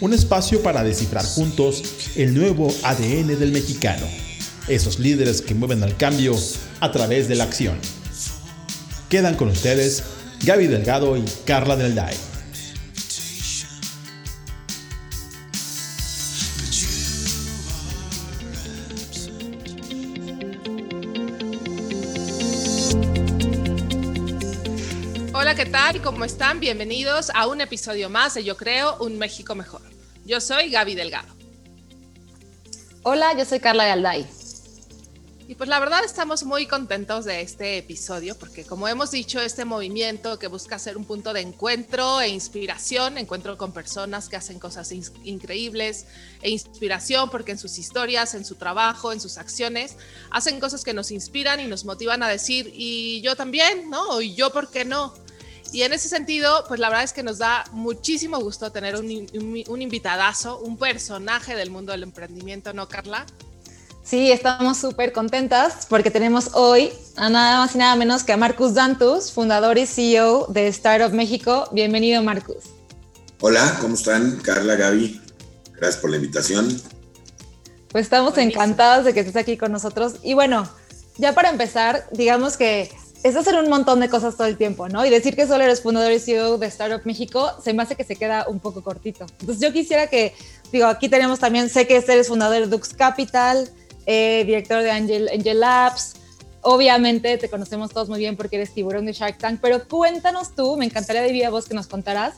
un espacio para descifrar juntos el nuevo ADN del mexicano, esos líderes que mueven al cambio a través de la acción. Quedan con ustedes Gaby Delgado y Carla Del Day. Hola, ¿qué tal? ¿Cómo están? Bienvenidos a un episodio más de Yo Creo un México Mejor. Yo soy Gaby Delgado. Hola, yo soy Carla de Alday. Y pues la verdad estamos muy contentos de este episodio porque como hemos dicho, este movimiento que busca ser un punto de encuentro e inspiración, encuentro con personas que hacen cosas increíbles e inspiración porque en sus historias, en su trabajo, en sus acciones, hacen cosas que nos inspiran y nos motivan a decir, y yo también, ¿no? Y yo, ¿por qué no? Y en ese sentido, pues la verdad es que nos da muchísimo gusto tener un, un, invitadazo, un personaje del mundo del emprendimiento, ¿no, Carla? Sí, estamos súper contentas porque tenemos hoy a nada más y nada menos que a Marcus Dantus, fundador y CEO de Startup México. Bienvenido, Marcus. Hola, ¿cómo están? Carla, Gaby, gracias por la invitación. Pues estamos encantados de que estés aquí con nosotros. Y bueno, ya para empezar, digamos que es hacer un montón de cosas todo el tiempo, ¿no? Y decir que solo eres fundador y CEO de Startup México, se me hace que se queda un poco cortito. Entonces yo quisiera que, digo, aquí tenemos también, sé que eres fundador de Dux Capital, eh, director de Angel, Angel Labs, obviamente te conocemos todos muy bien porque eres tiburón de Shark Tank, pero cuéntanos tú, me encantaría de viva voz que nos contaras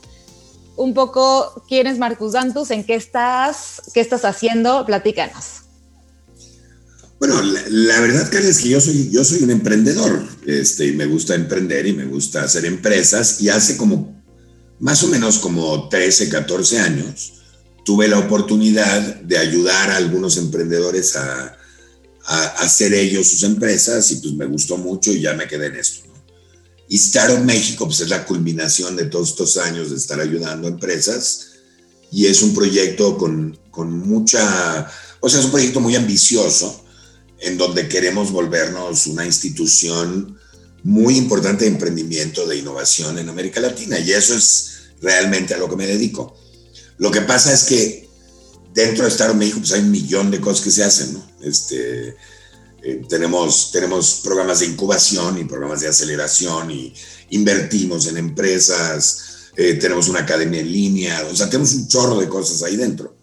un poco quién es Marcus Dantus, en qué estás, qué estás haciendo, platícanos. Bueno, la, verdad, Carla, es que yo soy, yo soy un emprendedor, este, y me gusta emprender y me gusta hacer empresas, y hace como, más o menos como 13, 14 años, tuve la oportunidad de ayudar a algunos emprendedores a, a, hacer ellos sus empresas, y pues me gustó mucho y ya me quedé en esto. ¿no? Y Startup México, pues es la culminación de todos estos años de estar ayudando a empresas, y es un proyecto con, con mucha, o sea, es un proyecto muy ambicioso, en donde queremos volvernos una institución muy importante de emprendimiento, de innovación en América Latina. Y eso es realmente a lo que me dedico. Lo que pasa es que dentro de Estado México pues hay un millón de cosas que se hacen. Este, eh, tenemos, tenemos programas de incubación y programas de aceleración y invertimos en empresas, eh, tenemos una academia en línea, o sea, tenemos un chorro de cosas ahí dentro.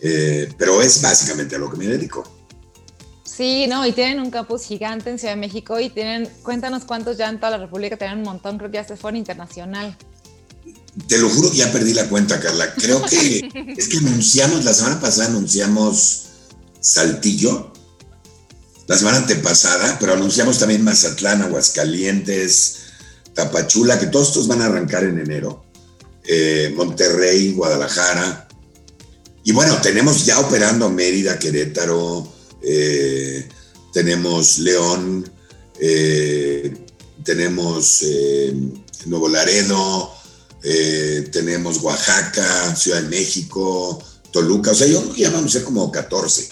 Eh, pero es básicamente a lo que me dedico. Sí, no, y tienen un campus gigante en Ciudad de México y tienen, cuéntanos cuántos ya en toda la República, tienen un montón, creo que ya se fueron internacional. Te lo juro que ya perdí la cuenta, Carla. Creo que es que anunciamos, la semana pasada anunciamos Saltillo, la semana antepasada, pero anunciamos también Mazatlán, Aguascalientes, Tapachula, que todos estos van a arrancar en enero. Eh, Monterrey, Guadalajara. Y bueno, tenemos ya operando Mérida, Querétaro, eh, tenemos León, eh, tenemos eh, Nuevo Laredo, tenemos Oaxaca, Ciudad de México, Toluca, o sea, yo creo que ya vamos a ser como 14.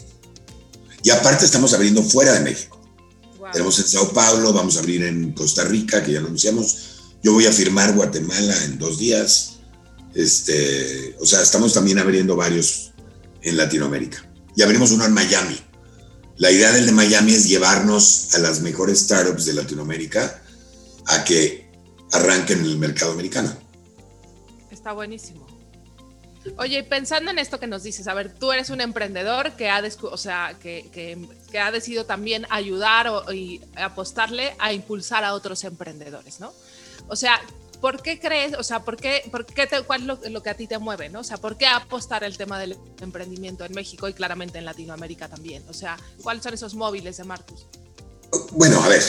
Y aparte estamos abriendo fuera de México. Tenemos en Sao Paulo, vamos a abrir en Costa Rica, que ya anunciamos. Yo voy a firmar Guatemala en dos días. Este, o sea, estamos también abriendo varios en Latinoamérica. Y abrimos uno en Miami. La idea del de Miami es llevarnos a las mejores startups de Latinoamérica a que arranquen en el mercado americano. Está buenísimo. Oye, pensando en esto que nos dices, a ver, tú eres un emprendedor que ha, o sea, que, que, ha decidido también ayudar y apostarle a impulsar a otros emprendedores, ¿no? O sea, ¿por qué crees, o sea, por qué, por qué cuál es lo, que a ti te mueve, ¿no? O sea, ¿por qué apostar el tema del emprendimiento en México y claramente en Latinoamérica también? O sea, ¿cuáles son esos móviles de Marcus? Bueno, a ver,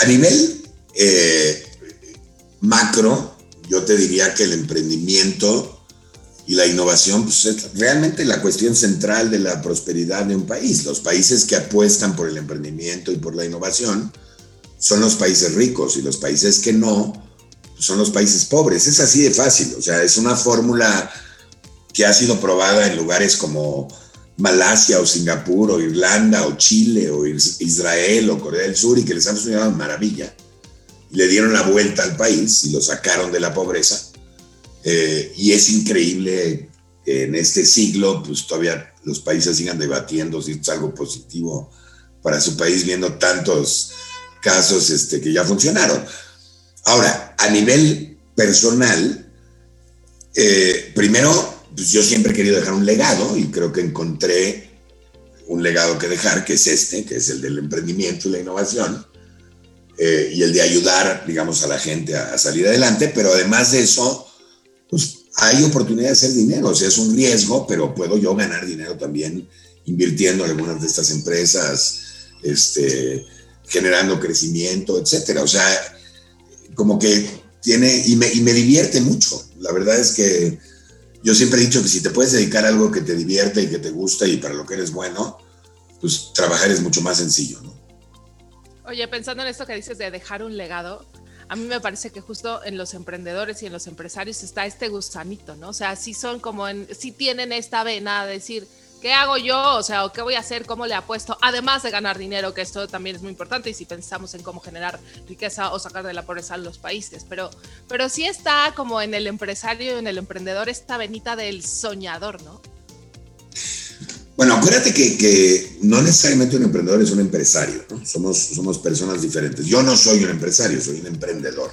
a nivel eh, macro, yo te diría que el emprendimiento Y la innovación pues, es realmente la cuestión central de la prosperidad de un país. Los países que apuestan por el emprendimiento y por la innovación son los países ricos y los países que no son los países pobres. Es así de fácil. O sea, es una fórmula que ha sido probada en lugares como Malasia o Singapur o Irlanda o Chile o Israel o Corea del Sur y que les han funcionado maravilla. Le dieron la vuelta al país y lo sacaron de la pobreza eh, y es increíble que en este siglo, pues todavía los países sigan debatiendo si es algo positivo para su país, viendo tantos casos este, que ya funcionaron. Ahora, a nivel personal, eh, primero, pues yo siempre he querido dejar un legado y creo que encontré un legado que dejar, que es este, que es el del emprendimiento y la innovación, eh, y el de ayudar, digamos, a la gente a, a salir adelante, pero además de eso, pues hay oportunidad de hacer dinero, o sea, es un riesgo, pero puedo yo ganar dinero también invirtiendo en algunas de estas empresas, este, generando crecimiento, etcétera. O sea, como que tiene, y me, y me divierte mucho. La verdad es que yo siempre he dicho que si te puedes dedicar a algo que te divierte y que te gusta y para lo que eres bueno, pues trabajar es mucho más sencillo, ¿no? Oye, pensando en esto que dices de dejar un legado, a mí me parece que justo en los emprendedores y en los empresarios está este gusanito, ¿no? O sea, sí son como en, sí tienen esta vena de decir, ¿qué hago yo? O sea, ¿qué voy a hacer? ¿Cómo le apuesto? Además de ganar dinero, que esto también es muy importante y si pensamos en cómo generar riqueza o sacar de la pobreza a los países, pero, pero sí está como en el empresario, en el emprendedor, esta venita del soñador, ¿no? Bueno, acuérdate que, no necesariamente un emprendedor es un empresario, ¿no? Somos, somos personas diferentes. Yo no soy un empresario, soy un emprendedor.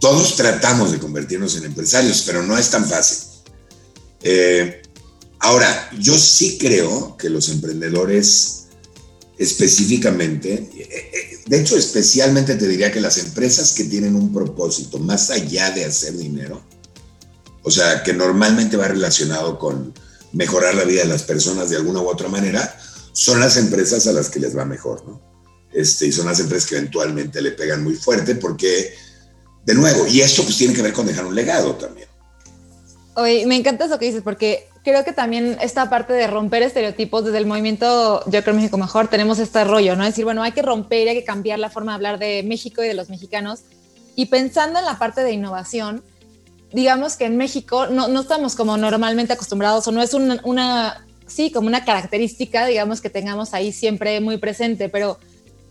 Todos tratamos de convertirnos en empresarios, pero no es tan fácil. Eh, ahora, yo sí creo que los emprendedores específicamente, eh, eh, de hecho especialmente te diría que las empresas que tienen un propósito más allá de hacer dinero, o sea, que normalmente va relacionado con mejorar la vida de las personas de alguna u otra manera, son las empresas a las que les va mejor, ¿no? Este, y son las empresas que eventualmente le pegan muy fuerte porque, de nuevo, y esto pues tiene que ver con dejar un legado también. Oye, me encanta eso que dices porque creo que también esta parte de romper estereotipos desde el movimiento Yo creo México Mejor tenemos este rollo, ¿no? Es decir, bueno, hay que romper, hay que cambiar la forma de hablar de México y de los mexicanos. Y pensando en la parte de innovación, digamos que en México no, no estamos como normalmente acostumbrados o no es una, una, sí, como una característica, digamos, que tengamos ahí siempre muy presente, pero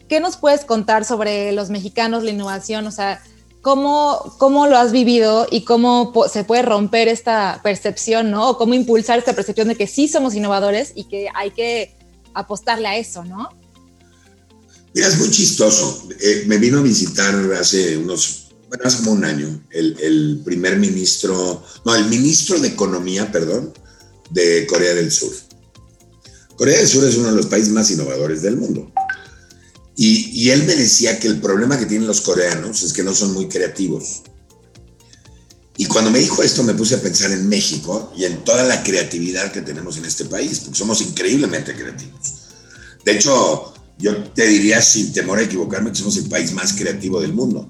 ¿qué nos puedes contar sobre los mexicanos, la innovación? O sea, ¿cómo, cómo lo has vivido y cómo se puede romper esta percepción, ¿no? O cómo impulsar esta percepción de que sí somos innovadores y que hay que apostarle a eso, ¿no? Mira, es muy chistoso. Eh, me vino a visitar hace unos bueno, hace como un año, el, primer ministro, no, el ministro de Economía, perdón, de Corea del Sur. Corea del Sur es uno de los países más innovadores del mundo. Y, él me decía que el problema que tienen los coreanos es que no son muy creativos. Y cuando me dijo esto me puse a pensar en México y en toda la creatividad que tenemos en este país, porque somos increíblemente creativos. De hecho, yo te diría sin temor a equivocarme que somos el país más creativo del mundo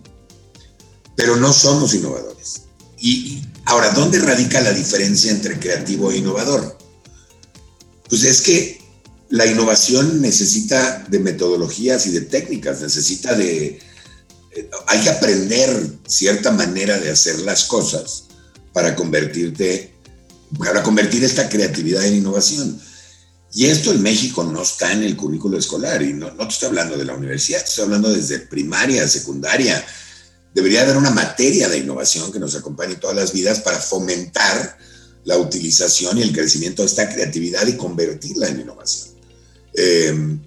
pero no somos innovadores. Y ahora, ¿dónde radica la diferencia entre creativo e innovador? Pues es que la innovación necesita de metodologías y de técnicas, necesita de... Eh, hay que aprender cierta manera de hacer las cosas para convertirte, para convertir esta creatividad en innovación. Y esto en México no está en el currículo escolar, y no, no te estoy hablando de la universidad, estoy hablando desde primaria, secundaria, debería haber una materia de innovación que nos acompañe todas las vidas para fomentar la utilización y el crecimiento de esta creatividad y convertirla en innovación. Eh,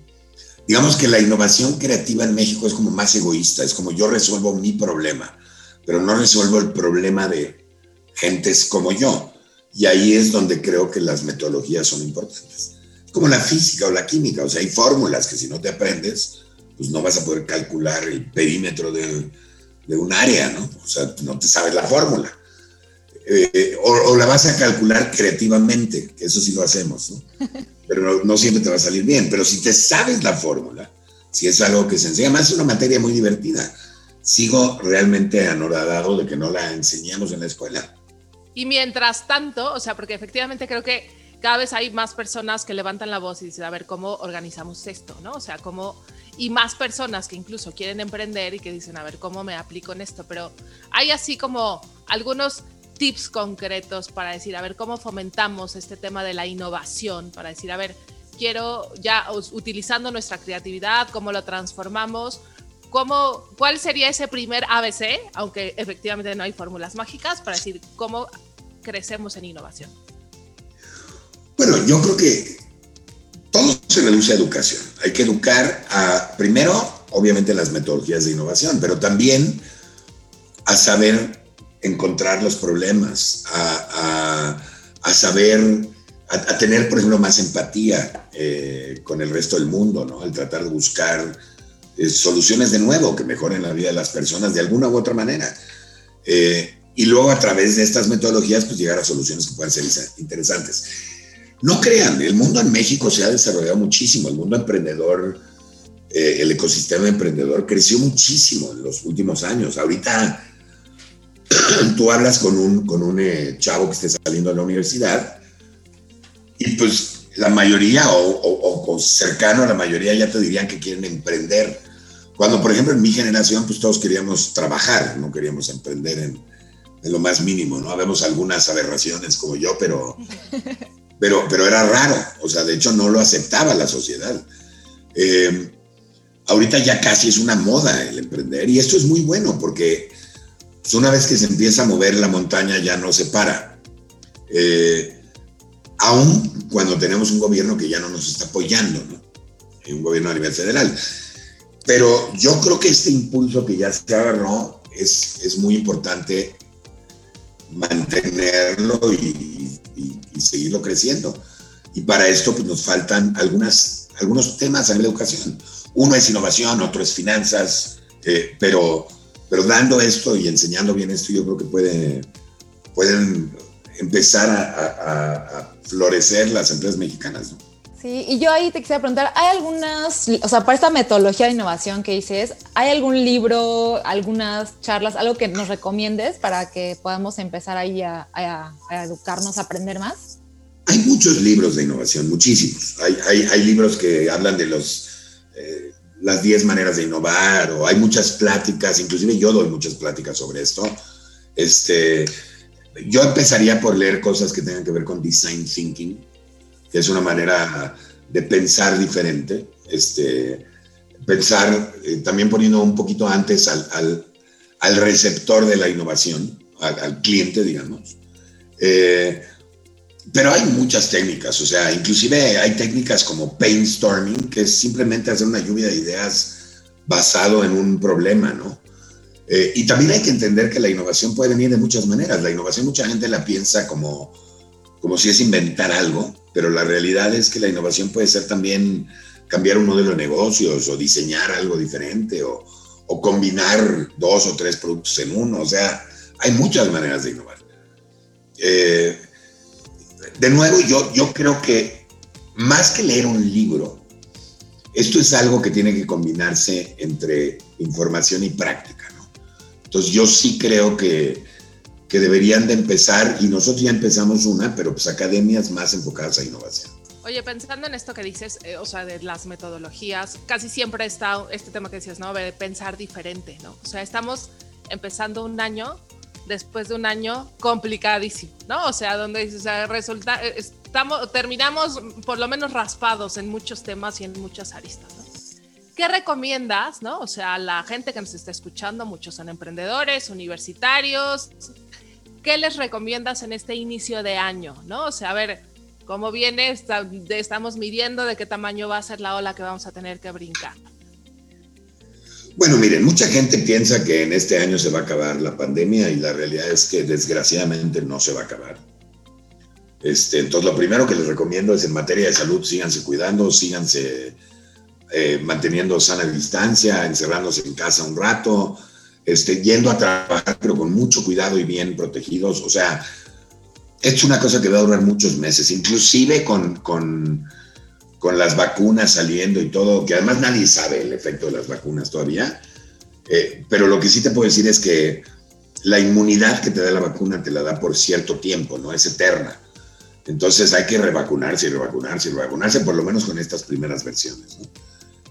digamos que la innovación creativa en México es como más egoísta, es como yo resuelvo mi problema, pero no resuelvo el problema de gentes como yo. Y ahí es donde creo que las metodologías son importantes. Como la física o la química, o sea, hay fórmulas que si no te aprendes, pues no vas a poder calcular el perímetro de, de un área, ¿no? O sea, no te sabes la fórmula. Eh, o, la vas a calcular creativamente, que eso sí lo hacemos, ¿no? Pero no, siempre te va a salir bien. Pero si te sabes la fórmula, si es algo que se enseña, más es una materia muy divertida. Sigo realmente anoradado de que no la enseñamos en la escuela. Y mientras tanto, o sea, porque efectivamente creo que cada vez hay más personas que levantan la voz y dicen, a ver, ¿cómo organizamos esto? ¿No? O sea, ¿cómo y más personas que incluso quieren emprender y que dicen, a ver, ¿cómo me aplico en esto? Pero hay así como algunos tips concretos para decir, a ver, ¿cómo fomentamos este tema de la innovación? Para decir, a ver, quiero ya utilizando nuestra creatividad, ¿cómo lo transformamos? ¿Cómo, ¿Cuál sería ese primer ABC? Aunque efectivamente no hay fórmulas mágicas para decir cómo crecemos en innovación. Bueno, yo creo que todo se reduce a educación. Hay que educar a, primero, obviamente, las metodologías de innovación, pero también a saber encontrar los problemas, a, saber, a, tener, por ejemplo, más empatía eh, con el resto del mundo, ¿no? Al tratar de buscar eh, soluciones de nuevo que mejoren la vida de las personas de alguna u otra manera. Eh, y luego a través de estas metodologías, pues llegar a soluciones que puedan ser interesantes. No crean, el mundo en México se ha desarrollado muchísimo, el mundo emprendedor, el ecosistema emprendedor creció muchísimo en los últimos años. Ahorita tú hablas con un, con un eh, chavo que esté saliendo de la universidad y pues la mayoría o, cercano a la mayoría ya te dirían que quieren emprender. Cuando, por ejemplo, en mi generación, pues todos queríamos trabajar, no queríamos emprender en, en lo más mínimo, ¿no? Habemos algunas aberraciones como yo, pero pero, pero era raro, o sea, de hecho no lo aceptaba la sociedad. Eh, ahorita ya casi es una moda el emprender y esto es muy bueno porque pues, una vez que se empieza a mover la montaña ya no se para. Eh, aún cuando tenemos un gobierno que ya no nos está apoyando, ¿no? un gobierno a nivel federal. Pero yo creo que este impulso que ya se agarró es, es muy importante mantenerlo y, y, seguirlo creciendo. Y para esto pues, nos faltan algunas, algunos temas a la educación. Uno es innovación, otro es finanzas, eh, pero, pero dando esto y enseñando bien esto, yo creo que puede, pueden empezar a, a, florecer las empresas mexicanas. Sí, y yo ahí te quisiera preguntar, ¿hay algunas, o sea, para esta metodología de innovación que dices, ¿hay algún libro, algunas charlas, algo que nos recomiendes para que podamos empezar ahí a, a educarnos, a aprender más? Hay muchos libros de innovación, muchísimos. Hay, hay, hay libros que hablan de los, eh, las 10 maneras de innovar, o hay muchas pláticas, inclusive yo doy muchas pláticas sobre esto. Este, yo empezaría por leer cosas que tengan que ver con design thinking, que es una manera de pensar diferente. Este, pensar eh, también poniendo un poquito antes al, al, al receptor de la innovación, al, al cliente, digamos. Eh, pero hay muchas técnicas, o sea, inclusive hay técnicas como brainstorming, que es simplemente hacer una lluvia de ideas basado en un problema, ¿no? Eh, y también hay que entender que la innovación puede venir de muchas maneras. La innovación mucha gente la piensa como, como si es inventar algo, pero la realidad es que la innovación puede ser también cambiar un modelo de negocios o diseñar algo diferente o, o combinar dos o tres productos en uno. O sea, hay muchas maneras de innovar. Eh, de nuevo, yo, yo creo que más que leer un libro, esto es algo que tiene que combinarse entre información y práctica. Entonces yo sí creo que, que deberían de empezar, y nosotros ya empezamos una, pero pues academias más enfocadas a innovación. Oye, pensando en esto que dices, eh, o sea, de las metodologías, casi siempre está este tema que decías, ¿no? De pensar diferente, ¿no? O sea, estamos empezando un año después de un año complicadísimo, ¿no? O sea, donde o resulta, eh, estamos, terminamos por lo menos raspados en muchos temas y en muchas aristas, ¿no? ¿Qué recomiendas, no? O sea, la gente que nos está escuchando, muchos son emprendedores, universitarios, ¿qué les recomiendas en este inicio de año, no? O sea, a ver, ¿cómo viene? estamos midiendo de qué tamaño va a ser la ola que vamos a tener que brincar. Bueno, miren, mucha gente piensa que en este año se va a acabar la pandemia y la realidad es que desgraciadamente no se va a acabar. Este, entonces, lo primero que les recomiendo es en materia de salud, síganse cuidando, síganse eh, manteniendo sana distancia, encerrándose en casa un rato, este, yendo a trabajar, pero con mucho cuidado y bien protegidos. O sea, es una cosa que va a durar muchos meses, inclusive con, con con las vacunas saliendo y todo, que además nadie sabe el efecto de las vacunas todavía. Eh, pero lo que sí te puedo decir es que la inmunidad que te da la vacuna te la da por cierto tiempo, no es eterna. Entonces hay que revacunarse y revacunarse y revacunarse, por lo menos con estas primeras versiones.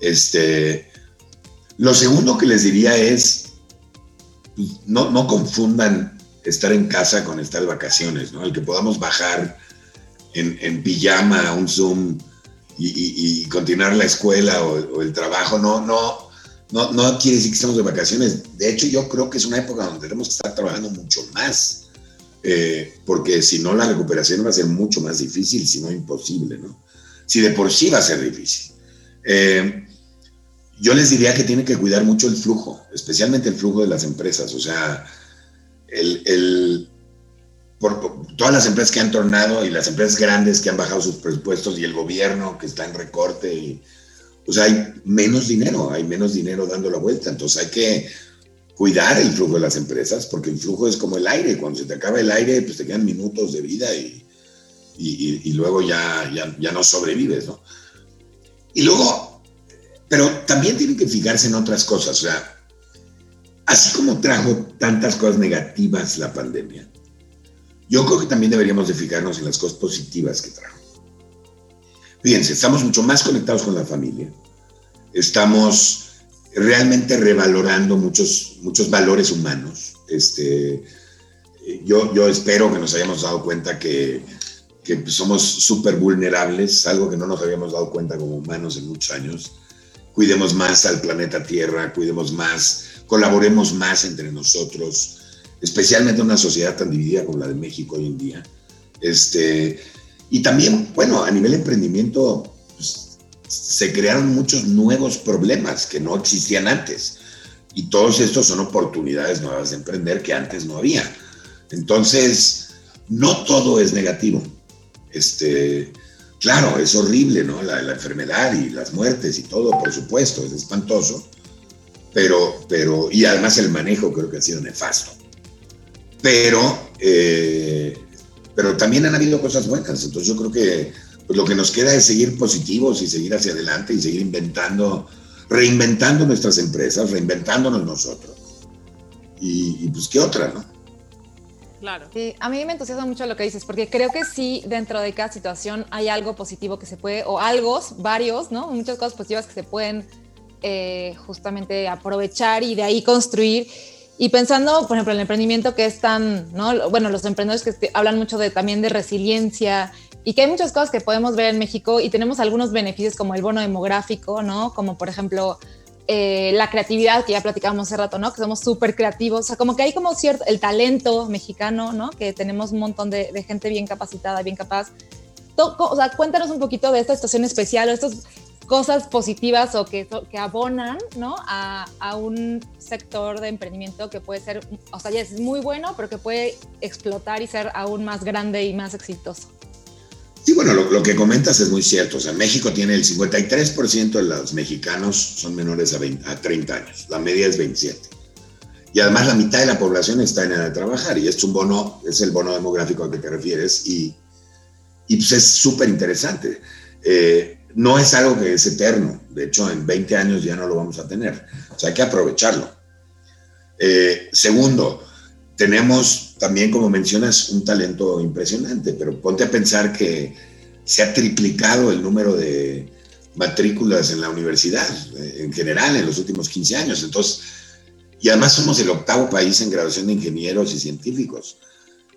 Este, lo segundo que les diría es, no, no confundan estar en casa con estar de vacaciones, ¿no? El que podamos bajar en, en pijama a un Zoom y, continuar la escuela o, el trabajo, no, no, no, no quiere decir que estamos de vacaciones. De hecho, yo creo que es una época donde tenemos que estar trabajando mucho más, eh, porque si no, la recuperación va a ser mucho más difícil, si no imposible, ¿no? Si de por sí va a ser difícil. Eh, yo les diría que tienen que cuidar mucho el flujo, especialmente el flujo de las empresas. O sea, el, por, todas las empresas que han tornado y las empresas grandes que han bajado sus presupuestos y el gobierno que está en recorte, y, sea, hay menos dinero, hay menos dinero dando la vuelta. Entonces hay que cuidar el flujo de las empresas, porque el flujo es como el aire. Cuando se te acaba el aire, pues te quedan minutos de vida y, y, y luego ya, ya, ya no sobrevives, ¿no? Y luego, pero también tienen que fijarse en otras cosas. O sea, así como trajo tantas cosas negativas la pandemia, yo creo que también deberíamos de fijarnos en las cosas positivas que trajo. Fíjense, estamos mucho más conectados con la familia, estamos realmente revalorando muchos, muchos valores humanos. Este, yo, yo espero que nos hayamos dado cuenta que, que somos súper vulnerables, algo que no nos habíamos dado cuenta como humanos en muchos años. Cuidemos más al planeta Tierra, cuidemos más colaboremos más entre nosotros, especialmente en una sociedad tan dividida como la de México hoy en día. Este, y también, bueno, a nivel emprendimiento, pues, se crearon muchos nuevos problemas que no existían antes. Y todos estos son oportunidades nuevas de emprender que antes no había. Entonces, no todo es negativo. Este, claro, es horrible, ¿no? La, la enfermedad y las muertes y todo, por supuesto, es espantoso pero, pero, y además el manejo creo que ha sido nefasto. Pero, eh, pero también han habido cosas buenas, entonces yo creo que pues, lo que nos queda es seguir positivos y seguir hacia adelante y seguir inventando, reinventando nuestras empresas, reinventándonos nosotros. Y, pues qué otra, ¿no? Claro. Sí, a mí me entusiasma mucho lo que dices, porque creo que sí, dentro de cada situación hay algo positivo que se puede, o algo, varios, ¿no? Muchas cosas positivas que se pueden eh, justamente aprovechar y de ahí construir. Y pensando, por ejemplo, en el emprendimiento que es tan, ¿no? Bueno, los emprendedores que hablan mucho de, también de resiliencia y que hay muchas cosas que podemos ver en México y tenemos algunos beneficios como el bono demográfico, ¿no? Como por ejemplo eh, la creatividad que ya platicábamos hace rato, ¿no? Que somos súper creativos, o sea, como que hay como cierto, el talento mexicano, ¿no? Que tenemos un montón de, de gente bien capacitada, bien capaz. O sea, cuéntanos un poquito de esta situación especial o estos cosas positivas o que, que abonan ¿no? a, a, un sector de emprendimiento que puede ser, o sea, ya es muy bueno, pero que puede explotar y ser aún más grande y más exitoso. Sí, bueno, lo, lo que comentas es muy cierto. O sea, México tiene el 53% de los mexicanos son menores a, 20, a 30 años. La media es 27. Y además la mitad de la población está en edad de trabajar. Y es un bono, es el bono demográfico al que te refieres. Y, y pues es súper interesante. Eh, no es algo que es eterno. De hecho, en 20 años ya no lo vamos a tener. O sea, hay que aprovecharlo. Eh, segundo, tenemos también, como mencionas, un talento impresionante, pero ponte a pensar que se ha triplicado el número de matrículas en la universidad eh, en general en los últimos 15 años. Entonces, y además somos el octavo país en graduación de ingenieros y científicos.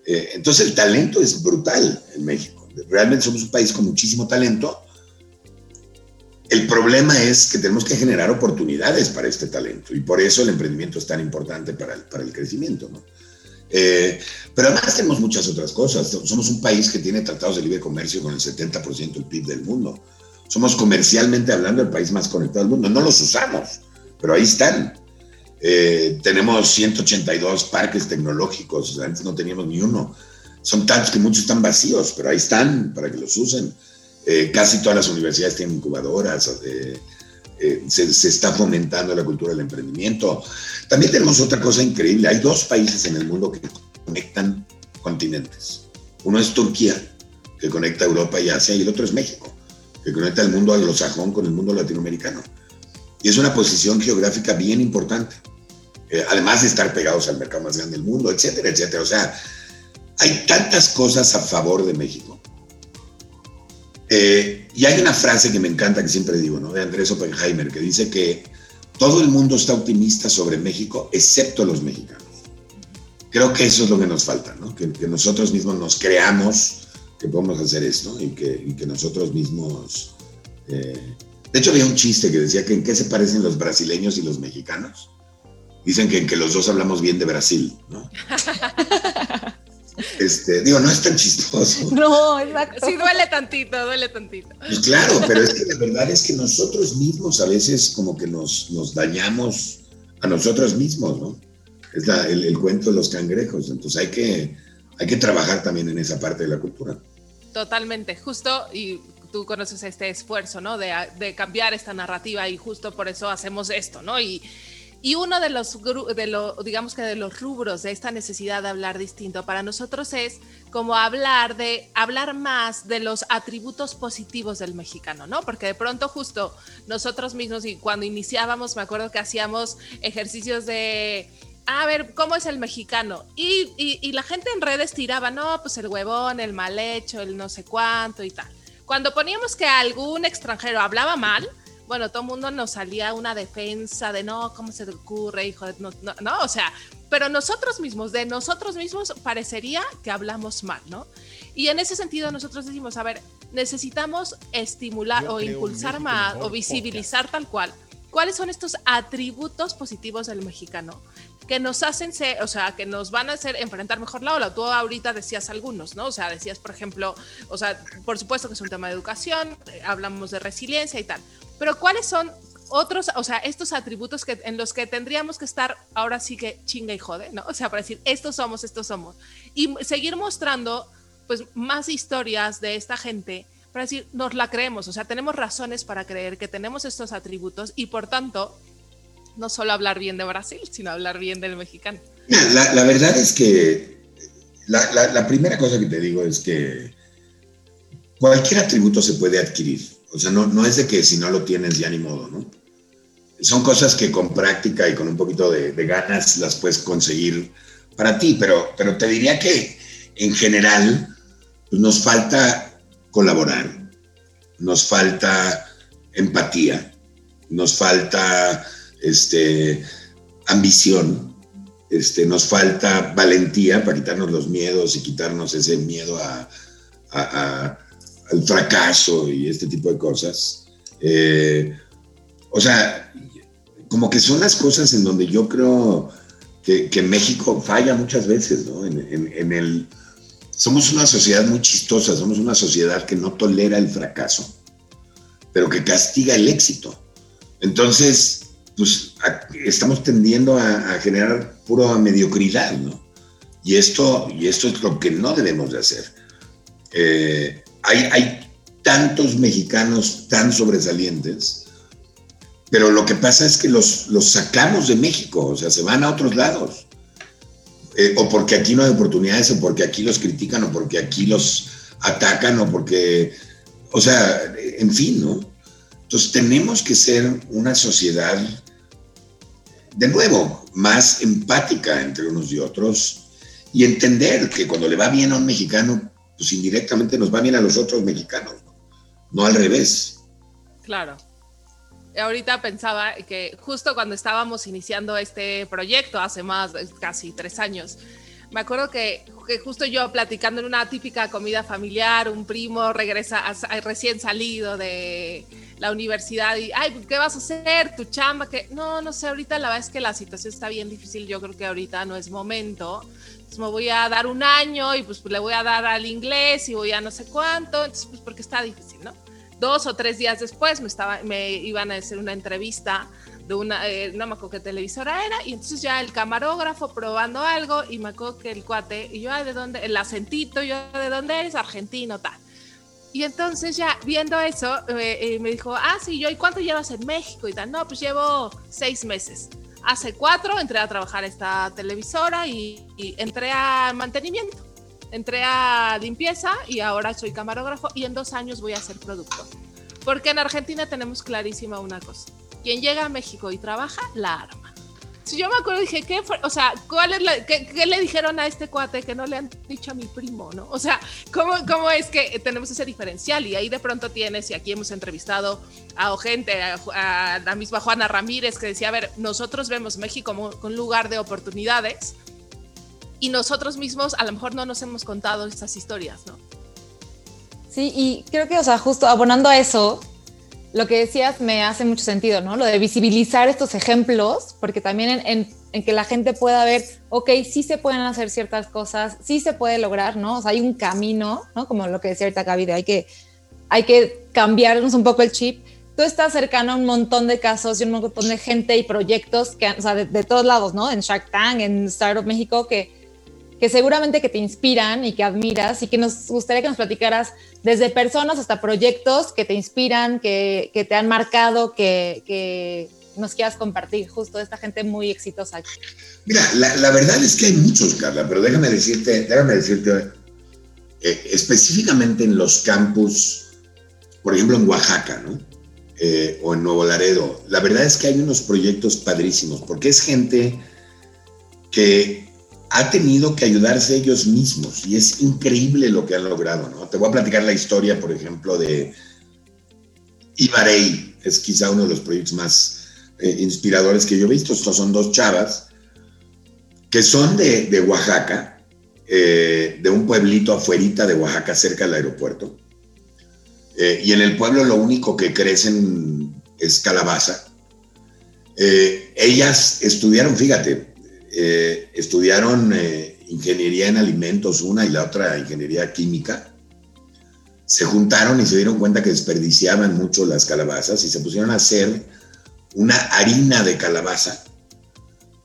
Eh, entonces, el talento es brutal en México. Realmente somos un país con muchísimo talento el problema es que tenemos que generar oportunidades para este talento y por eso el emprendimiento es tan importante para el, para el crecimiento. ¿no? Eh, pero además tenemos muchas otras cosas. Somos un país que tiene tratados de libre comercio con el 70% del PIB del mundo. Somos comercialmente hablando el país más conectado del mundo. No los usamos, pero ahí están. Eh, tenemos 182 parques tecnológicos, antes no teníamos ni uno. Son tantos que muchos están vacíos, pero ahí están para que los usen. Eh, casi todas las universidades tienen incubadoras, eh, eh, se, está fomentando la cultura del emprendimiento. También tenemos otra cosa increíble, hay dos países en el mundo que conectan continentes. Uno es Turquía, que conecta Europa y Asia, y el otro es México, que conecta el mundo anglosajón con el mundo latinoamericano. Y es una posición geográfica bien importante. además de estar pegados al mercado más grande del mundo, etcétera, etcétera. O sea, hay tantas cosas a favor de México. Eh, y hay una frase que me encanta que siempre digo, ¿no? De Andrés Oppenheimer, que dice que todo el mundo está optimista sobre México, excepto los mexicanos. Creo que eso es lo que nos falta, ¿no? Que, nosotros mismos nos creamos que podemos hacer esto y que, que nosotros mismos... Eh, de hecho, había un chiste que decía que en qué se parecen los brasileños y los mexicanos. Dicen que en que los dos hablamos bien de Brasil, ¿no? Este, digo, no es tan chistoso. No, exacto. Sí, duele tantito, duele tantito. Pues claro, pero es que la verdad es que nosotros mismos a veces como que nos, nos dañamos a nosotros mismos, ¿no? Es el, cuento de los cangrejos. Entonces hay que, hay que trabajar también en esa parte de la cultura. Totalmente, justo, y tú conoces este esfuerzo, ¿no? De, de cambiar esta narrativa y justo por eso hacemos esto, ¿no? Y, y uno de los, de lo, digamos que de los rubros de esta necesidad de hablar distinto para nosotros es como hablar de, hablar más de los atributos positivos del mexicano, ¿no? Porque de pronto justo nosotros mismos y cuando iniciábamos, me acuerdo que hacíamos ejercicios de, a ver, ¿cómo es el mexicano? Y, y, y la gente en redes tiraba, no, pues el huevón, el mal hecho, el no sé cuánto y tal. Cuando poníamos que algún extranjero hablaba mal, bueno, todo el mundo nos salía una defensa de no, ¿cómo se te ocurre, hijo? no, no, o sea, pero nosotros mismos, de nosotros mismos parecería que hablamos mal, ¿no? Y en ese sentido nosotros decimos, a ver, necesitamos estimular o impulsar más o visibilizar tal cual. ¿Cuáles son estos atributos positivos del mexicano? que nos hacen ser, o sea, que nos van a hacer enfrentar mejor la ola. Tú ahorita decías algunos, ¿no? O sea, decías, por ejemplo, o sea, por supuesto que es un tema de educación, eh, hablamos de resiliencia y tal, pero ¿cuáles son otros, o sea, estos atributos que, en los que tendríamos que estar ahora sí que chinga y jode, ¿no? O sea, para decir, estos somos, estos somos. Y seguir mostrando, pues, más historias de esta gente para decir, nos la creemos, o sea, tenemos razones para creer que tenemos estos atributos y por tanto, no solo hablar bien de Brasil, sino hablar bien del mexicano. La, la verdad es que la, la primera cosa que te digo es que cualquier atributo se puede adquirir o sea, no, no es de que si no lo tienes ya ni modo, ¿no? Son cosas que con práctica y con un poquito de, ganas las puedes conseguir para ti, pero, pero te diría que en general pues nos falta colaborar, nos falta empatía, nos falta este, ambición, este, nos falta valentía para quitarnos los miedos y quitarnos ese miedo a al fracaso y este tipo de cosas. Eh, o sea, como que son las cosas en donde yo creo que, México falla muchas veces, ¿no? En, el, somos una sociedad muy chistosa, somos una sociedad que no tolera el fracaso, pero que castiga el éxito. Entonces, pues estamos tendiendo a, generar pura mediocridad, ¿no? Y esto, y esto es lo que no debemos de hacer. Eh, hay, tantos mexicanos tan sobresalientes, pero lo que pasa es que los, los sacamos de México, o sea, se van a otros lados. Eh, o porque aquí no hay oportunidades, o porque aquí los critican, o porque aquí los atacan, o porque, o sea, en fin, ¿no? Entonces tenemos que ser una sociedad, de nuevo, más empática entre unos y otros y entender que cuando le va bien a un mexicano, pues indirectamente nos va bien a los otros mexicanos, no, al revés. Claro. Ahorita pensaba que justo cuando estábamos iniciando este proyecto hace más, casi tres años, me acuerdo que, que, justo yo platicando en una típica comida familiar, un primo regresa recién salido de la universidad y, ay, ¿qué vas a hacer? ¿Tu chamba? que No, no sé, ahorita la verdad es que la situación está bien difícil, yo creo que ahorita no es momento. Pues, me voy a dar un año y pues, le voy a dar al inglés y voy a no sé cuánto, entonces pues porque está difícil, ¿no? Dos o tres días después me, estaba, me iban a hacer una entrevista de una, eh, no me acuerdo qué televisora era, y entonces ya el camarógrafo probando algo, y me acuerdo que el cuate, y yo, ¿de dónde? El acentito, yo, ¿de dónde eres? Argentino, tal. Y entonces ya viendo eso, eh, eh, me dijo, ah, sí, yo, ¿y cuánto llevas en México? Y tal, no, pues llevo seis meses. Hace cuatro entré a trabajar esta televisora y, entré a mantenimiento, entré a limpieza y ahora soy camarógrafo y en dos años voy a ser productor. Porque en Argentina tenemos clarísima una cosa. Quien llega a México y trabaja, la arma. Si yo me acuerdo, dije, ¿qué fue? O sea, ¿cuál es la, qué, le dijeron a este cuate que no le han dicho a mi primo, no? O sea, ¿cómo, ¿cómo es que tenemos ese diferencial? Y ahí de pronto tienes, y aquí hemos entrevistado a gente, a, la misma Juana Ramírez, que decía, a ver, nosotros vemos México como un lugar de oportunidades y nosotros mismos a lo mejor no nos hemos contado estas historias, ¿no? Sí, y creo que, o sea, justo abonando a eso, lo que decías me hace mucho sentido, ¿no? Lo de visibilizar estos ejemplos, porque también en, que la gente pueda ver, ok, sí se pueden hacer ciertas cosas, sí se puede lograr, ¿no? O sea, hay un camino, ¿no? Como lo que decía ahorita Gaby, hay que, hay que cambiarnos un poco el chip. Tú estás cercano a un montón de casos y un montón de gente y proyectos que, o sea, de, de todos lados, ¿no? En Shark Tank, en Startup México, que que seguramente que te inspiran y que admiras y que nos gustaría que nos platicaras desde personas hasta proyectos que te inspiran, que, que te han marcado, que, que, nos quieras compartir, justo esta gente muy exitosa. Mira, la, la, verdad es que hay muchos, Carla, pero déjame decirte, déjame decirte eh, específicamente en los campus, por ejemplo en Oaxaca, ¿no? Eh, o en Nuevo Laredo, la verdad es que hay unos proyectos padrísimos, porque es gente que ha tenido que ayudarse ellos mismos y es increíble lo que han logrado, ¿no? Te voy a platicar la historia, por ejemplo, de Ibarey, es quizá uno de los proyectos más eh, inspiradores que yo he visto. Estos son dos chavas que son de, Oaxaca, eh, de un pueblito afuerita de Oaxaca, cerca del aeropuerto. Eh, y en el pueblo lo único que crecen es calabaza. ellas estudiaron, fíjate, eh, estudiaron eh, ingeniería en alimentos, una y la otra ingeniería química. Se juntaron y se dieron cuenta que desperdiciaban mucho las calabazas y se pusieron a hacer una harina de calabaza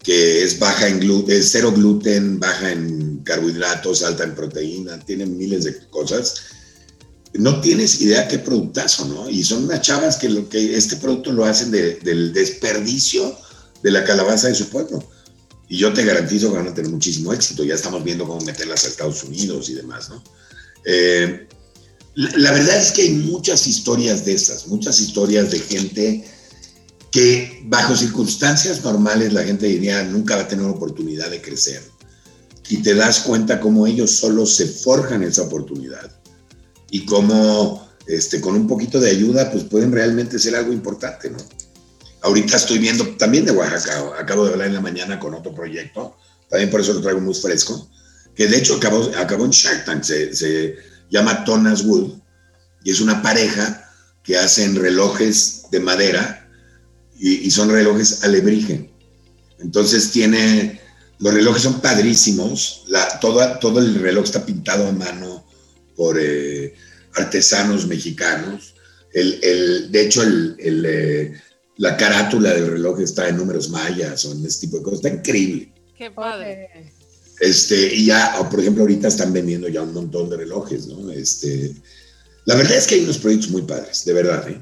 que es baja en gluten, es cero gluten, baja en carbohidratos, alta en proteína, tiene miles de cosas. No tienes idea qué productazo, ¿no? Y son unas chavas que, lo, que este producto lo hacen del desperdicio de la calabaza de su pueblo y yo te garantizo que van a tener muchísimo éxito. Ya estamos viendo cómo meterlas a Estados Unidos y demás, ¿no? Eh, la, verdad es que hay muchas historias de estas, muchas historias de gente que bajo circunstancias normales la gente diría nunca va a tener oportunidad de crecer. Y te das cuenta cómo ellos solo se forjan esa oportunidad y cómo este, con un poquito de ayuda pues pueden realmente ser algo importante, ¿no? Ahorita estoy viendo también de Oaxaca, acabo de hablar en la mañana con otro proyecto, también por eso lo traigo muy fresco, que de hecho acabó, acabó en Shark Tank, se, llama Tonas Wood, y es una pareja que hacen relojes de madera y, son relojes alebrije. Entonces tiene, los relojes son padrísimos, la, todo el reloj está pintado a mano por eh, artesanos mexicanos. El, el, de hecho, el, el eh, la carátula del reloj está en números mayas o en este tipo de cosas. Está increíble. Qué padre. Este, y ya, por ejemplo, ahorita están vendiendo ya un montón de relojes, ¿no? Este, la verdad es que hay unos proyectos muy padres, de verdad, ¿eh?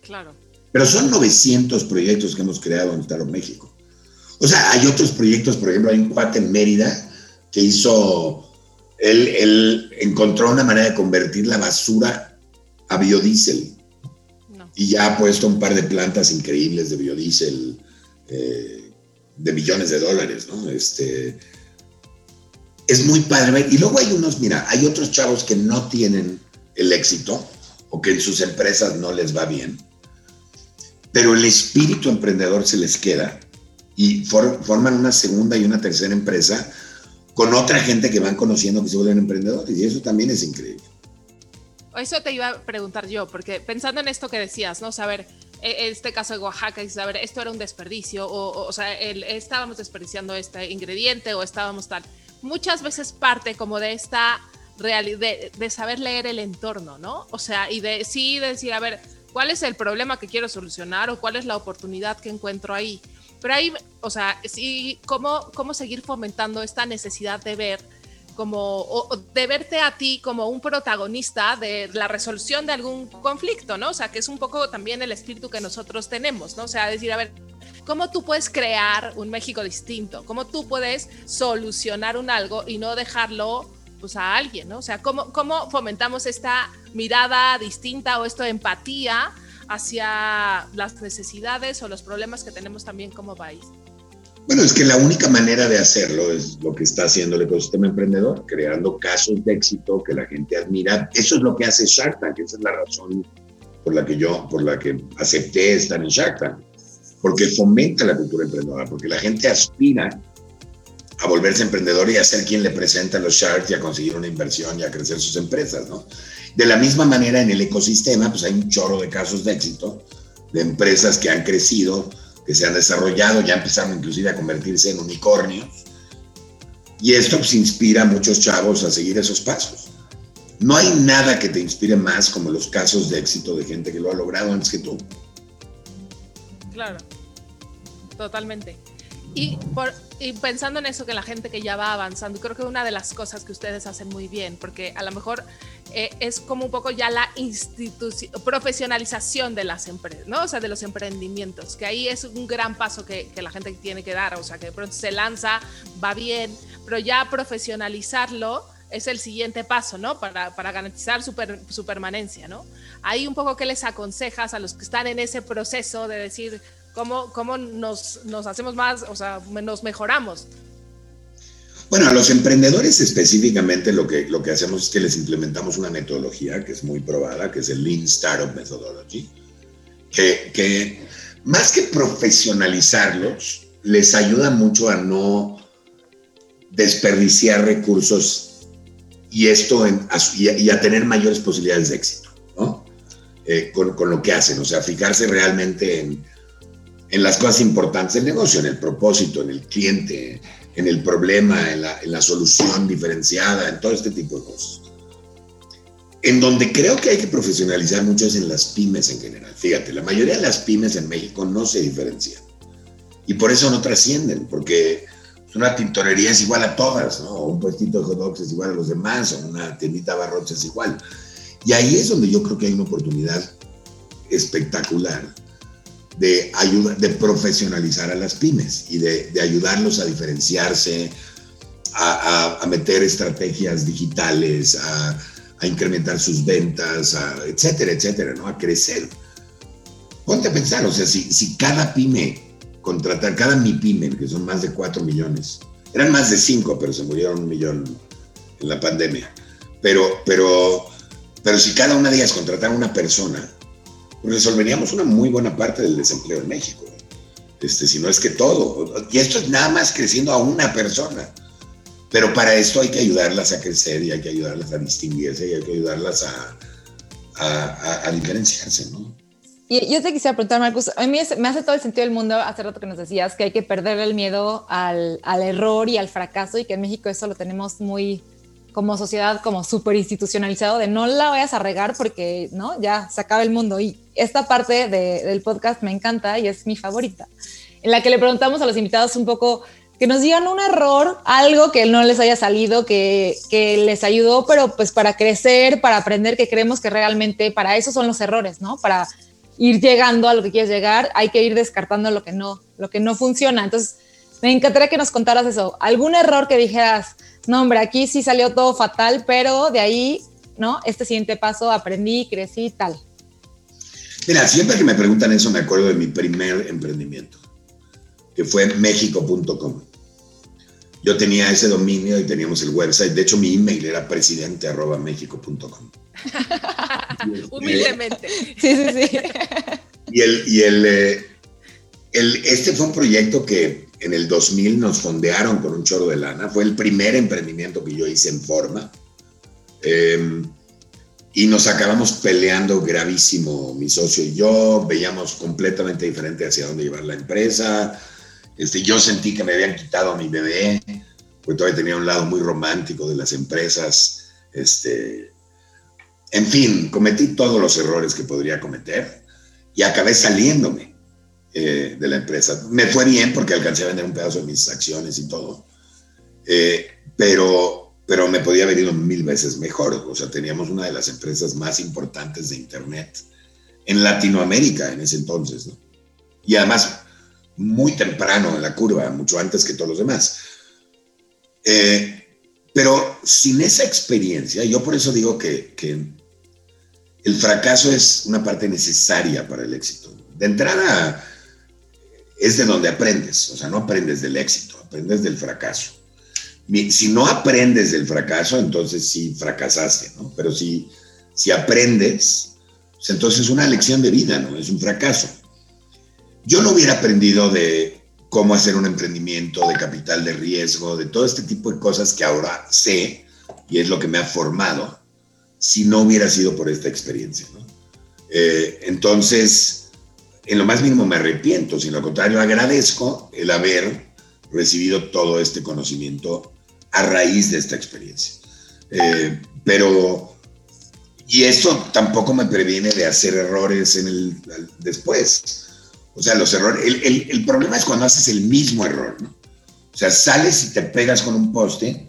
Claro. Pero son 900 proyectos que hemos creado en Estado México. O sea, hay otros proyectos, por ejemplo, hay un cuate en Mérida que hizo, él, él encontró una manera de convertir la basura a biodiesel y ya ha puesto un par de plantas increíbles de biodiesel eh, de millones de dólares, ¿no? Este, es muy padre. Y luego hay unos, mira, hay otros chavos que no tienen el éxito o que en sus empresas no les va bien, pero el espíritu emprendedor se les queda y forman una segunda y una tercera empresa con otra gente que van conociendo que se vuelven emprendedores y eso también es increíble. Eso te iba a preguntar yo, porque pensando en esto que decías, ¿no? Saber, e, este caso de Oaxaca, y saber, esto era un desperdicio, o, o, sea, estábamos desperdiciando este ingrediente o estábamos tal. Muchas veces parte como de esta realidad, de, de, saber leer el entorno, ¿no? O sea, y de sí decir, a ver, ¿cuál es el problema que quiero solucionar o cuál es la oportunidad que encuentro ahí? Pero ahí, o sea, sí, ¿cómo, cómo seguir fomentando esta necesidad de ver como de verte a ti como un protagonista de la resolución de algún conflicto, ¿no? O sea, que es un poco también el espíritu que nosotros tenemos, ¿no? O sea, decir, a ver, ¿cómo tú puedes crear un México distinto? ¿Cómo tú puedes solucionar un algo y no dejarlo pues a alguien, ¿no? O sea, ¿cómo, cómo fomentamos esta mirada distinta o esta empatía hacia las necesidades o los problemas que tenemos también como país? Bueno, es que la única manera de hacerlo es lo que está haciendo el ecosistema emprendedor, creando casos de éxito que la gente admira. Eso es lo que hace Shark Tank, esa es la razón por la que yo, por la que acepté estar en Shark Tank, porque fomenta la cultura emprendedora, porque la gente aspira a volverse emprendedor y a ser quien le presenta los Sharks y a conseguir una inversión y a crecer sus empresas, ¿no? De la misma manera, en el ecosistema, pues hay un chorro de casos de éxito, de empresas que han crecido, que se han desarrollado, ya empezaron inclusive a convertirse en unicornios. Y esto pues, inspira a muchos chavos a seguir esos pasos. No hay nada que te inspire más como los casos de éxito de gente que lo ha logrado antes que tú. Claro, totalmente. Y, por, y pensando en eso, que la gente que ya va avanzando, creo que una de las cosas que ustedes hacen muy bien, porque a lo mejor eh, es como un poco ya la profesionalización de las empresas, ¿no? O sea, de los emprendimientos, que ahí es un gran paso que, que, la gente tiene que dar, o sea, que de pronto se lanza, va bien, pero ya profesionalizarlo es el siguiente paso, ¿no? Para, garantizar su, su permanencia, ¿no? Ahí un poco, ¿qué les aconsejas a los que están en ese proceso de decir, ¿Cómo, cómo nos, nos, hacemos más, o sea, nos mejoramos? Bueno, a los emprendedores específicamente lo que, lo que hacemos es que les implementamos una metodología que es muy probada, que es el Lean Startup Methodology, que, que más que profesionalizarlos, les ayuda mucho a no desperdiciar recursos y esto en, y, a, tener mayores posibilidades de éxito, ¿no? Eh, con, con, lo que hacen, o sea, fijarse realmente en, en las cosas importantes del negocio, en el propósito, en el cliente, en el problema, en la, solución diferenciada, en todo este tipo de cosas. En donde creo que hay que profesionalizar mucho es en las pymes en general. Fíjate, la mayoría de las pymes en México no se diferencian. Y por eso no trascienden, porque una tintorería es igual a todas, ¿no? O un puestito de hot dogs es igual a los demás, o una tiendita barrocha es igual. Y ahí es donde yo creo que hay una oportunidad espectacular de, ayuda, de profesionalizar a las pymes y de, de ayudarlos a diferenciarse, a, a, meter estrategias digitales, a, a, incrementar sus ventas, etcétera, etcétera, ¿no? A crecer. Ponte a pensar, o sea, si, si cada pyme contratar, cada mi pyme, que son más de 4 millones, eran más de 5, pero se murieron un millón en la pandemia. Pero, pero, pero si cada una de ellas contratara una persona, resolveríamos una muy buena parte del desempleo en México. Este, si no es que todo. Y esto es nada más creciendo a una persona. Pero para esto hay que ayudarlas a crecer y hay que ayudarlas a distinguirse y hay que ayudarlas a, a, a, diferenciarse, ¿no? Y yo te quisiera preguntar, Marcus, a mí me hace todo el sentido del mundo, hace rato que nos decías que hay que perder el miedo al, al error y al fracaso y que en México eso lo tenemos muy, como sociedad como súper institucionalizado de no la vayas a regar porque no ya se acaba el mundo. Y esta parte del podcast me encanta y es mi favorita en la que le preguntamos a los invitados un poco que nos digan un error algo que no les haya salido que, que les ayudó pero pues para crecer para aprender que creemos que realmente para eso son los errores no para ir llegando a lo que quieres llegar hay que ir descartando lo que no lo que no funciona. Entonces me encantaría que nos contaras eso algún error que dijeras no, hombre, aquí sí salió todo fatal, pero de ahí, ¿no? Este siguiente paso aprendí, crecí y tal. Mira, siempre que me preguntan eso me acuerdo de mi primer emprendimiento, que fue mexico.com. Yo tenía ese dominio y teníamos el website. De hecho, mi email era presidente arroba mexico.com. Humildemente. sí, sí, sí. Y, el, y el, eh, el, este fue un proyecto que en el 2000 nos fondearon con un chorro de lana. Fue el primer emprendimiento que yo hice en forma. Em, y nos acabamos peleando gravísimo, mi socio y yo. Veíamos completamente diferente hacia dónde llevar la empresa. Este, yo sentí que me habían quitado a mi bebé, porque todavía tenía un lado muy romántico de las empresas. Este, en fin, cometí todos los errores que podría cometer y acabé saliéndome. Eh, de la empresa. Me fue bien porque alcancé a vender un pedazo de mis acciones y todo, eh, pero, pero me podía haber ido mil veces mejor. O sea, teníamos una de las empresas más importantes de Internet en Latinoamérica en ese entonces, ¿no? Y además, muy temprano en la curva, mucho antes que todos los demás. Eh, pero sin esa experiencia, yo por eso digo que, que el fracaso es una parte necesaria para el éxito. De entrada, es de donde aprendes, o sea, no aprendes del éxito, aprendes del fracaso. Si no aprendes del fracaso, entonces sí fracasaste, ¿no? Pero si, si aprendes, pues entonces es una lección de vida, ¿no? Es un fracaso. Yo no hubiera aprendido de cómo hacer un emprendimiento, de capital de riesgo, de todo este tipo de cosas que ahora sé y es lo que me ha formado, si no hubiera sido por esta experiencia, ¿no? Eh, entonces, en lo más mínimo me arrepiento, sino al contrario, agradezco el haber recibido todo este conocimiento a raíz de esta experiencia. Eh, pero, y esto tampoco me previene de hacer errores en el, después. O sea, los errores, el, el, problema es cuando haces el mismo error, ¿no? O sea, sales y te pegas con un poste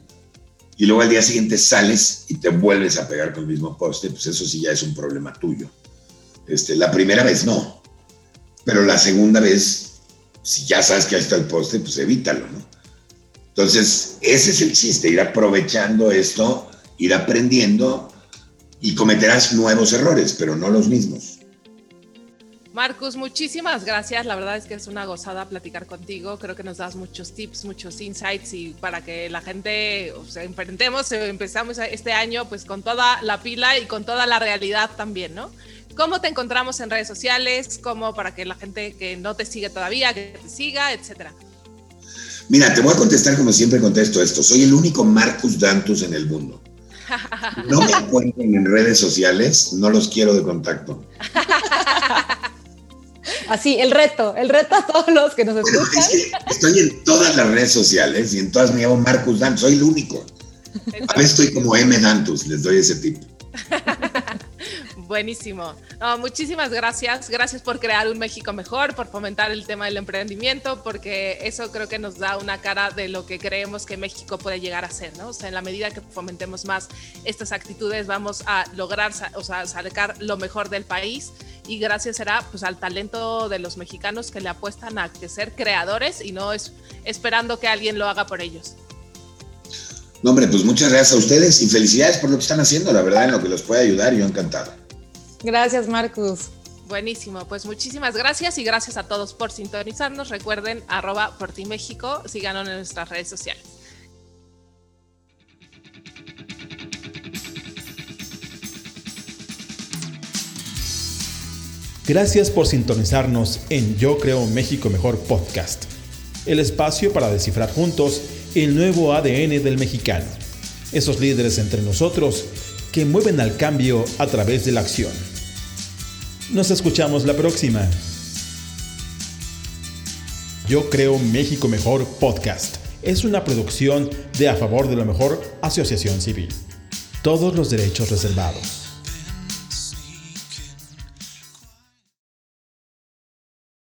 y luego al día siguiente sales y te vuelves a pegar con el mismo poste, pues eso sí ya es un problema tuyo. Este, la primera vez no, pero la segunda vez, si ya sabes que ahí está el poste, pues evítalo, ¿no? Entonces, ese es el chiste, ir aprovechando esto, ir aprendiendo y cometerás nuevos errores, pero no los mismos. Marcus, muchísimas gracias. La verdad es que es una gozada platicar contigo. Creo que nos das muchos tips, muchos insights y para que la gente, o sea, emprendemos, empezamos este año pues con toda la pila y con toda la realidad también, ¿no? ¿Cómo te encontramos en redes sociales? ¿Cómo para que la gente que no te sigue todavía, que te siga, etcétera? Mira, te voy a contestar como siempre contesto esto. Soy el único Marcus Dantus en el mundo. No me encuentren en redes sociales, no los quiero de contacto. Así, el reto, el reto a todos los que nos escuchan. estoy en todas las redes sociales y en todas me llamo Marcus Dantus, soy el único. A veces estoy como M Dantus, les doy ese tipo. Buenísimo. muchísimas gracias. Gracias por crear un México mejor, por fomentar el tema del emprendimiento, porque eso creo que nos da una cara de lo que creemos que México puede llegar a ser, ¿no? O sea, en la medida que fomentemos más estas actitudes, vamos a lograr, o sea, sacar lo mejor del país y gracias será pues al talento de los mexicanos que le apuestan a que ser creadores y no es esperando que alguien lo haga por ellos. No, hombre, pues muchas gracias a ustedes y felicidades por lo que están haciendo, la verdad, en lo que los puede ayudar, yo encantado. Gracias, Marcus. Buenísimo, pues muchísimas gracias y gracias a todos por sintonizarnos. Recuerden, arroba por ti México, síganos en nuestras redes sociales. Gracias por sintonizarnos en Yo Creo México Mejor Podcast, el espacio para descifrar juntos el nuevo ADN del mexicano, esos líderes entre nosotros que mueven al cambio a través de la acción. Nos escuchamos la próxima. Yo creo México Mejor Podcast. Es una producción de A Favor de lo Mejor Asociación Civil. Todos los derechos reservados.